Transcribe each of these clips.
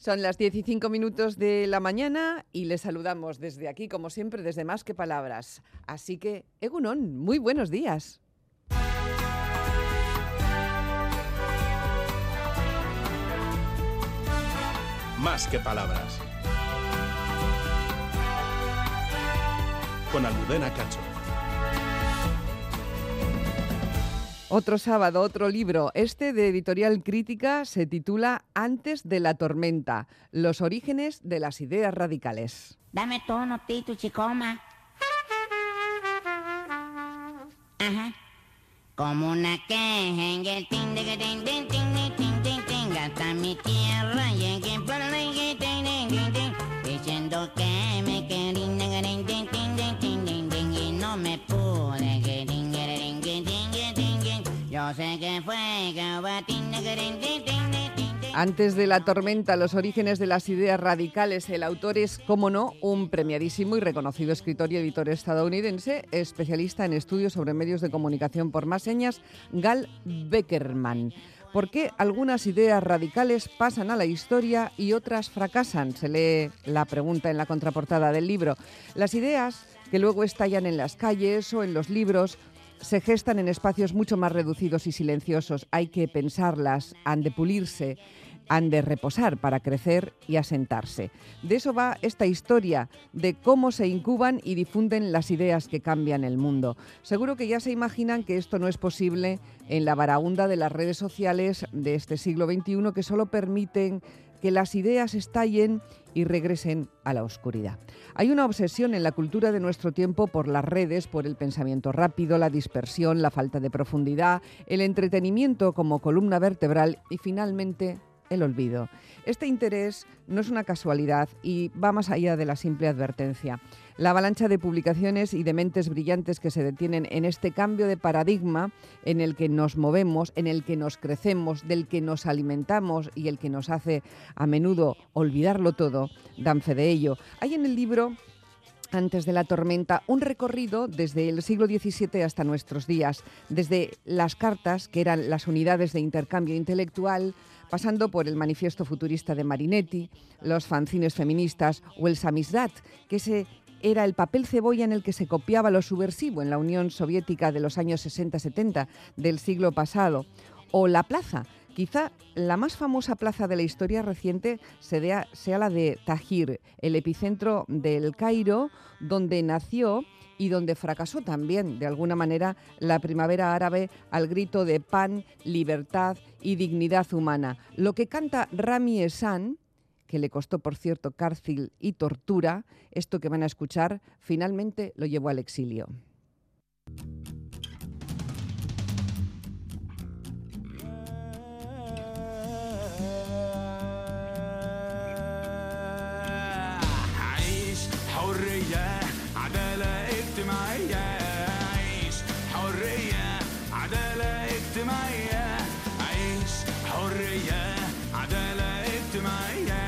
Son las 15 minutos de la mañana y les saludamos desde aquí, como siempre, desde Más que Palabras. Así que, Egunon, muy buenos días. Más que Palabras. Con Almudena Cacho. Otro sábado, otro libro. Este de Editorial Crítica se titula Antes de la tormenta, los orígenes de las ideas radicales. Dame tono, Tito Chicoma. Ajá. Como una queja en el tin de tin tin tin tin tin tin hasta mi tierra llegué por la tin tin tin diciendo que me querían tin tin Antes de la tormenta, los orígenes de las ideas radicales, el autor es, como no, un premiadísimo y reconocido escritor y editor estadounidense, especialista en estudios sobre medios de comunicación por más señas, Gal Beckerman. ¿Por qué algunas ideas radicales pasan a la historia y otras fracasan? Se lee la pregunta en la contraportada del libro. Las ideas que luego estallan en las calles o en los libros se gestan en espacios mucho más reducidos y silenciosos. Hay que pensarlas, han de pulirse, han de reposar para crecer y asentarse. De eso va esta historia, de cómo se incuban y difunden las ideas que cambian el mundo. Seguro que ya se imaginan que esto no es posible en la varaunda de las redes sociales de este siglo XXI que solo permiten que las ideas estallen y regresen a la oscuridad. Hay una obsesión en la cultura de nuestro tiempo por las redes, por el pensamiento rápido, la dispersión, la falta de profundidad, el entretenimiento como columna vertebral y finalmente el olvido. Este interés no es una casualidad y va más allá de la simple advertencia. La avalancha de publicaciones y de mentes brillantes que se detienen en este cambio de paradigma en el que nos movemos, en el que nos crecemos, del que nos alimentamos y el que nos hace a menudo olvidarlo todo, dan fe de ello. Hay en el libro antes de la tormenta, un recorrido desde el siglo XVII hasta nuestros días, desde las cartas, que eran las unidades de intercambio intelectual, pasando por el manifiesto futurista de Marinetti, los fanzines feministas o el samizdat, que ese era el papel cebolla en el que se copiaba lo subversivo en la Unión Soviética de los años 60-70 del siglo pasado, o la plaza, Quizá la más famosa plaza de la historia reciente sea, la de Tahir, el epicentro del Cairo, donde nació y donde fracasó también, de alguna manera, la primavera árabe al grito de pan, libertad y dignidad humana. Lo que canta Rami Esan, que le costó, por cierto, cárcel y tortura, esto que van a escuchar, finalmente lo llevó al exilio. اجتماعية عيش حرية عدالة اجتماعية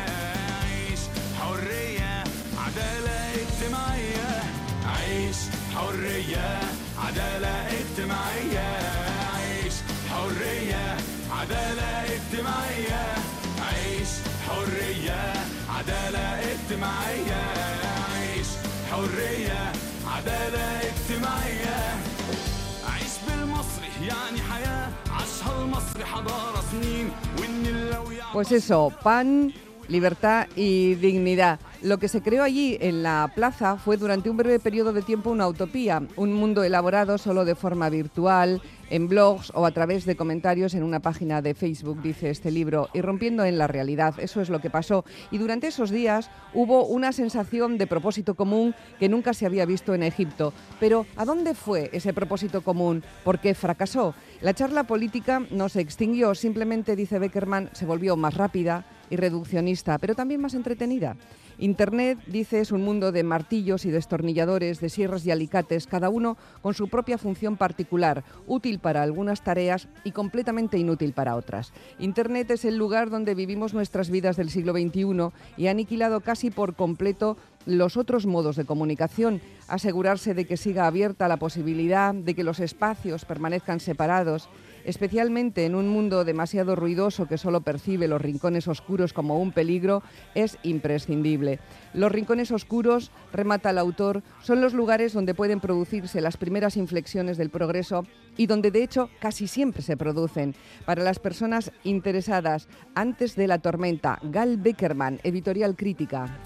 عيش حرية عدالة اجتماعية عيش حرية عدالة اجتماعية عيش حرية عدالة اجتماعية عيش حرية عدالة اجتماعية عيش حرية عدالة اجتماعية عيش بالمصري يعني حياة. Pues eso, pan, libertad y dignidad. Lo que se creó allí en la plaza fue durante un breve periodo de tiempo una utopía, un mundo elaborado solo de forma virtual, en blogs o a través de comentarios en una página de Facebook, dice este libro, irrumpiendo en la realidad. Eso es lo que pasó. Y durante esos días hubo una sensación de propósito común que nunca se había visto en Egipto. Pero ¿a dónde fue ese propósito común? ¿Por qué fracasó? La charla política no se extinguió, simplemente, dice Beckerman, se volvió más rápida y reduccionista, pero también más entretenida. Internet, dice, es un mundo de martillos y destornilladores, de sierras y alicates, cada uno con su propia función particular, útil para algunas tareas y completamente inútil para otras. Internet es el lugar donde vivimos nuestras vidas del siglo XXI y ha aniquilado casi por completo los otros modos de comunicación, asegurarse de que siga abierta la posibilidad de que los espacios permanezcan separados. Especialmente en un mundo demasiado ruidoso que solo percibe los rincones oscuros como un peligro, es imprescindible. Los rincones oscuros, remata el autor, son los lugares donde pueden producirse las primeras inflexiones del progreso y donde de hecho casi siempre se producen. Para las personas interesadas, antes de la tormenta, Gal Beckerman, editorial crítica.